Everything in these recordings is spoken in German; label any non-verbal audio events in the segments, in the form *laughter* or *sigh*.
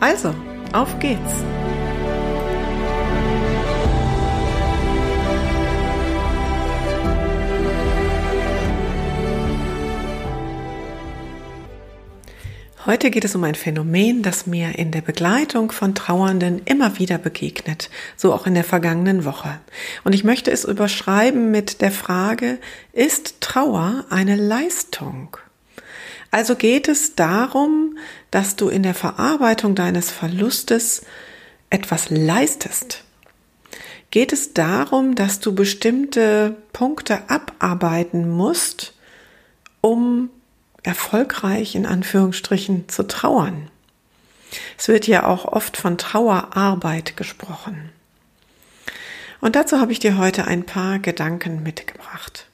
Also, auf geht's! Heute geht es um ein Phänomen, das mir in der Begleitung von Trauernden immer wieder begegnet, so auch in der vergangenen Woche. Und ich möchte es überschreiben mit der Frage, ist Trauer eine Leistung? Also geht es darum, dass du in der Verarbeitung deines Verlustes etwas leistest. Geht es darum, dass du bestimmte Punkte abarbeiten musst, um erfolgreich in Anführungsstrichen zu trauern. Es wird ja auch oft von Trauerarbeit gesprochen. Und dazu habe ich dir heute ein paar Gedanken mitgebracht.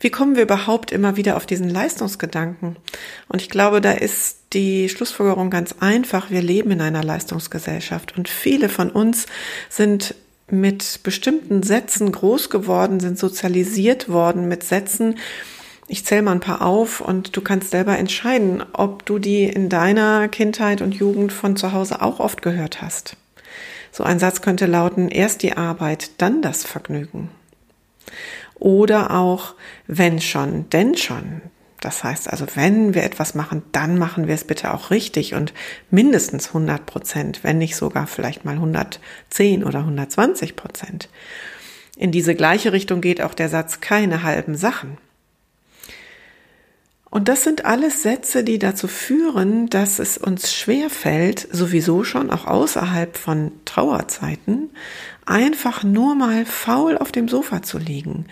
Wie kommen wir überhaupt immer wieder auf diesen Leistungsgedanken? Und ich glaube, da ist die Schlussfolgerung ganz einfach. Wir leben in einer Leistungsgesellschaft und viele von uns sind mit bestimmten Sätzen groß geworden, sind sozialisiert worden mit Sätzen, ich zähle mal ein paar auf und du kannst selber entscheiden, ob du die in deiner Kindheit und Jugend von zu Hause auch oft gehört hast. So ein Satz könnte lauten, erst die Arbeit, dann das Vergnügen. Oder auch, wenn schon, denn schon. Das heißt also, wenn wir etwas machen, dann machen wir es bitte auch richtig und mindestens 100 Prozent, wenn nicht sogar vielleicht mal 110 oder 120 Prozent. In diese gleiche Richtung geht auch der Satz keine halben Sachen. Und das sind alles Sätze, die dazu führen, dass es uns schwer fällt, sowieso schon auch außerhalb von Trauerzeiten, einfach nur mal faul auf dem Sofa zu liegen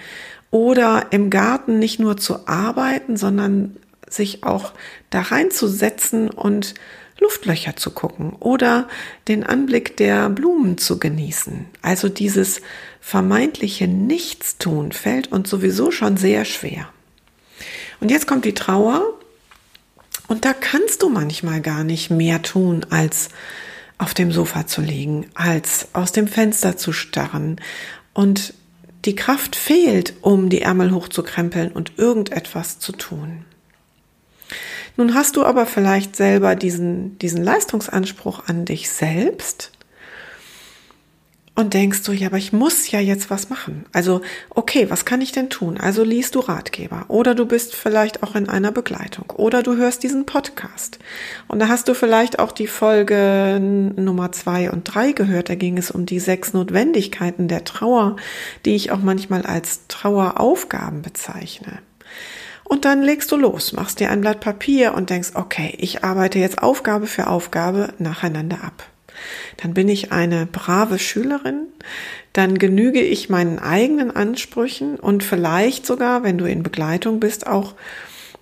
oder im Garten nicht nur zu arbeiten, sondern sich auch da reinzusetzen und Luftlöcher zu gucken oder den Anblick der Blumen zu genießen. Also dieses vermeintliche Nichtstun fällt uns sowieso schon sehr schwer. Und jetzt kommt die Trauer und da kannst du manchmal gar nicht mehr tun, als auf dem Sofa zu liegen, als aus dem Fenster zu starren. Und die Kraft fehlt, um die Ärmel hochzukrempeln und irgendetwas zu tun. Nun hast du aber vielleicht selber diesen, diesen Leistungsanspruch an dich selbst und denkst du, ja, aber ich muss ja jetzt was machen. Also, okay, was kann ich denn tun? Also liest du Ratgeber oder du bist vielleicht auch in einer Begleitung oder du hörst diesen Podcast. Und da hast du vielleicht auch die Folge Nummer zwei und drei gehört. Da ging es um die sechs Notwendigkeiten der Trauer, die ich auch manchmal als Traueraufgaben bezeichne. Und dann legst du los, machst dir ein Blatt Papier und denkst, okay, ich arbeite jetzt Aufgabe für Aufgabe nacheinander ab dann bin ich eine brave Schülerin, dann genüge ich meinen eigenen Ansprüchen und vielleicht sogar, wenn du in Begleitung bist, auch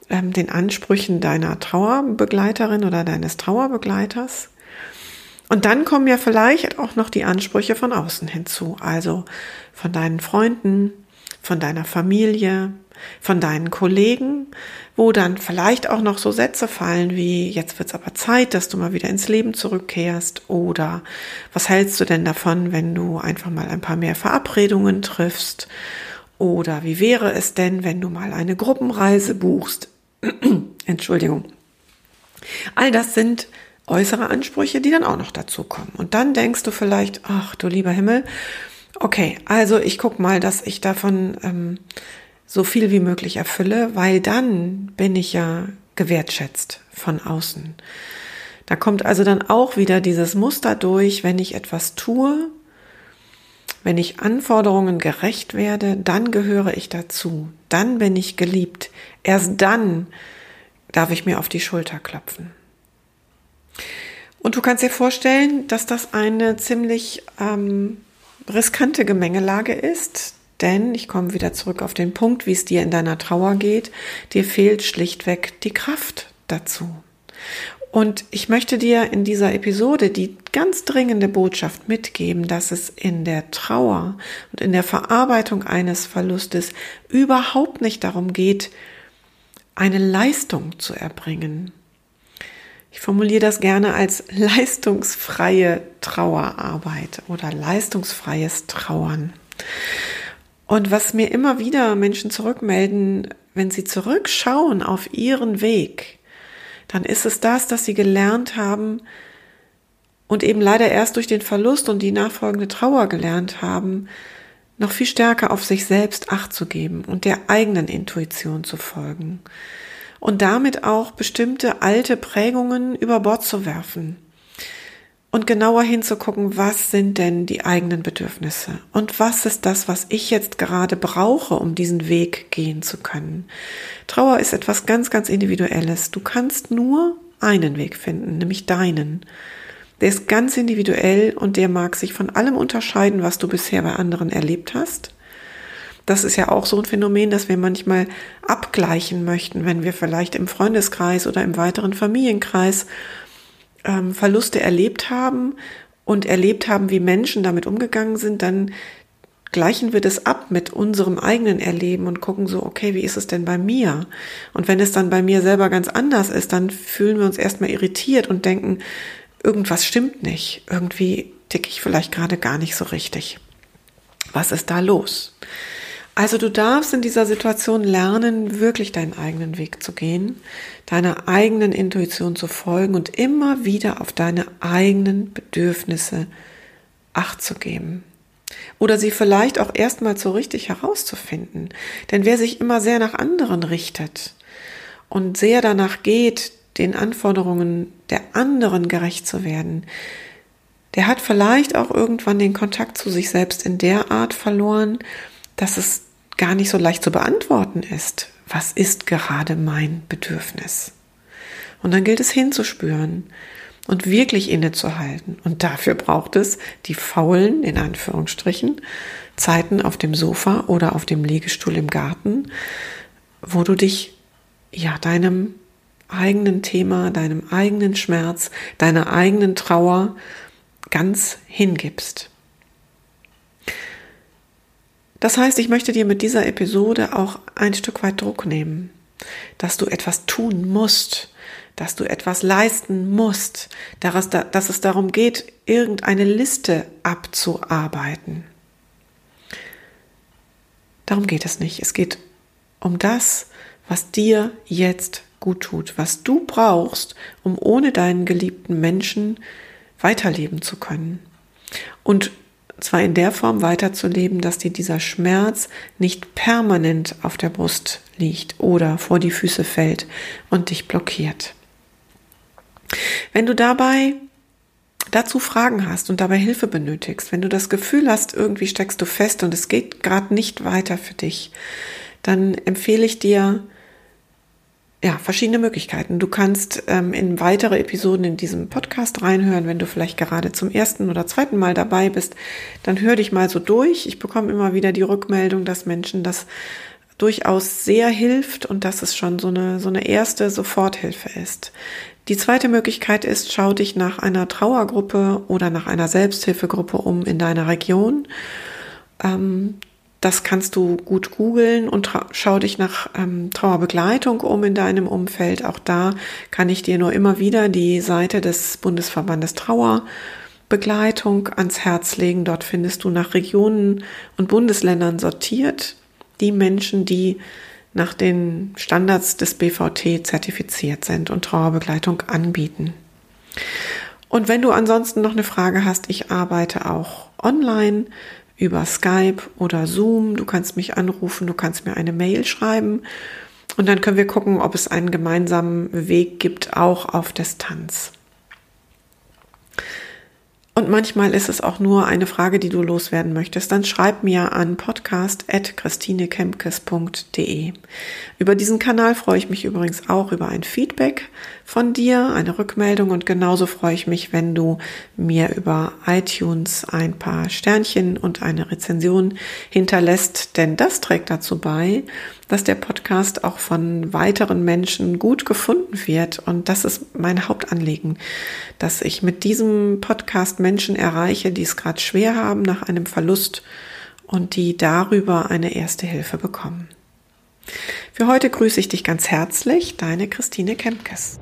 ähm, den Ansprüchen deiner Trauerbegleiterin oder deines Trauerbegleiters. Und dann kommen ja vielleicht auch noch die Ansprüche von außen hinzu, also von deinen Freunden, von deiner Familie, von deinen Kollegen, wo dann vielleicht auch noch so Sätze fallen wie, jetzt wird's aber Zeit, dass du mal wieder ins Leben zurückkehrst oder was hältst du denn davon, wenn du einfach mal ein paar mehr Verabredungen triffst oder wie wäre es denn, wenn du mal eine Gruppenreise buchst? *clears throat* Entschuldigung. All das sind äußere Ansprüche, die dann auch noch dazu kommen. Und dann denkst du vielleicht, ach du lieber Himmel, okay, also ich guck mal, dass ich davon ähm, so viel wie möglich erfülle, weil dann bin ich ja gewertschätzt von außen. Da kommt also dann auch wieder dieses Muster durch, wenn ich etwas tue, wenn ich Anforderungen gerecht werde, dann gehöre ich dazu, dann bin ich geliebt, erst dann darf ich mir auf die Schulter klopfen. Und du kannst dir vorstellen, dass das eine ziemlich ähm, riskante Gemengelage ist, denn ich komme wieder zurück auf den Punkt, wie es dir in deiner Trauer geht. Dir fehlt schlichtweg die Kraft dazu. Und ich möchte dir in dieser Episode die ganz dringende Botschaft mitgeben, dass es in der Trauer und in der Verarbeitung eines Verlustes überhaupt nicht darum geht, eine Leistung zu erbringen. Ich formuliere das gerne als leistungsfreie Trauerarbeit oder leistungsfreies Trauern. Und was mir immer wieder Menschen zurückmelden, wenn sie zurückschauen auf ihren Weg, dann ist es das, dass sie gelernt haben und eben leider erst durch den Verlust und die nachfolgende Trauer gelernt haben, noch viel stärker auf sich selbst acht zu geben und der eigenen Intuition zu folgen und damit auch bestimmte alte Prägungen über Bord zu werfen und genauer hinzugucken, was sind denn die eigenen Bedürfnisse und was ist das, was ich jetzt gerade brauche, um diesen Weg gehen zu können. Trauer ist etwas ganz, ganz Individuelles. Du kannst nur einen Weg finden, nämlich deinen. Der ist ganz individuell und der mag sich von allem unterscheiden, was du bisher bei anderen erlebt hast. Das ist ja auch so ein Phänomen, dass wir manchmal abgleichen möchten, wenn wir vielleicht im Freundeskreis oder im weiteren Familienkreis ähm, Verluste erlebt haben und erlebt haben, wie Menschen damit umgegangen sind, dann gleichen wir das ab mit unserem eigenen Erleben und gucken so, okay, wie ist es denn bei mir? Und wenn es dann bei mir selber ganz anders ist, dann fühlen wir uns erstmal irritiert und denken, irgendwas stimmt nicht. Irgendwie ticke ich vielleicht gerade gar nicht so richtig. Was ist da los? Also du darfst in dieser Situation lernen, wirklich deinen eigenen Weg zu gehen, deiner eigenen Intuition zu folgen und immer wieder auf deine eigenen Bedürfnisse Acht zu geben. Oder sie vielleicht auch erstmal so richtig herauszufinden. Denn wer sich immer sehr nach anderen richtet und sehr danach geht, den Anforderungen der anderen gerecht zu werden, der hat vielleicht auch irgendwann den Kontakt zu sich selbst in der Art verloren, dass es gar nicht so leicht zu beantworten ist. Was ist gerade mein Bedürfnis? Und dann gilt es hinzuspüren und wirklich innezuhalten. Und dafür braucht es die faulen, in Anführungsstrichen, Zeiten auf dem Sofa oder auf dem Liegestuhl im Garten, wo du dich ja deinem eigenen Thema, deinem eigenen Schmerz, deiner eigenen Trauer ganz hingibst. Das heißt, ich möchte dir mit dieser Episode auch ein Stück weit Druck nehmen, dass du etwas tun musst, dass du etwas leisten musst, dass es darum geht, irgendeine Liste abzuarbeiten. Darum geht es nicht. Es geht um das, was dir jetzt gut tut, was du brauchst, um ohne deinen geliebten Menschen weiterleben zu können. Und zwar in der Form weiterzuleben, dass dir dieser Schmerz nicht permanent auf der Brust liegt oder vor die Füße fällt und dich blockiert. Wenn du dabei dazu Fragen hast und dabei Hilfe benötigst, wenn du das Gefühl hast, irgendwie steckst du fest und es geht gerade nicht weiter für dich, dann empfehle ich dir, ja, verschiedene Möglichkeiten. Du kannst ähm, in weitere Episoden in diesem Podcast reinhören, wenn du vielleicht gerade zum ersten oder zweiten Mal dabei bist, dann hör dich mal so durch. Ich bekomme immer wieder die Rückmeldung, dass Menschen das durchaus sehr hilft und dass es schon so eine, so eine erste Soforthilfe ist. Die zweite Möglichkeit ist, schau dich nach einer Trauergruppe oder nach einer Selbsthilfegruppe um in deiner Region. Ähm, das kannst du gut googeln und schau dich nach ähm, Trauerbegleitung um in deinem Umfeld. Auch da kann ich dir nur immer wieder die Seite des Bundesverbandes Trauerbegleitung ans Herz legen. Dort findest du nach Regionen und Bundesländern sortiert die Menschen, die nach den Standards des BVT zertifiziert sind und Trauerbegleitung anbieten. Und wenn du ansonsten noch eine Frage hast, ich arbeite auch online über Skype oder Zoom. Du kannst mich anrufen, du kannst mir eine Mail schreiben und dann können wir gucken, ob es einen gemeinsamen Weg gibt, auch auf Distanz. Und manchmal ist es auch nur eine Frage, die du loswerden möchtest. Dann schreib mir an podcast podcast at christinekempkes.de. Über diesen Kanal freue ich mich übrigens auch über ein Feedback von dir, eine Rückmeldung und genauso freue ich mich, wenn du mir über iTunes ein paar Sternchen und eine Rezension hinterlässt, denn das trägt dazu bei, dass der Podcast auch von weiteren Menschen gut gefunden wird und das ist mein Hauptanliegen, dass ich mit diesem Podcast Menschen erreiche, die es gerade schwer haben nach einem Verlust und die darüber eine erste Hilfe bekommen. Für heute grüße ich dich ganz herzlich, deine Christine Kempkes.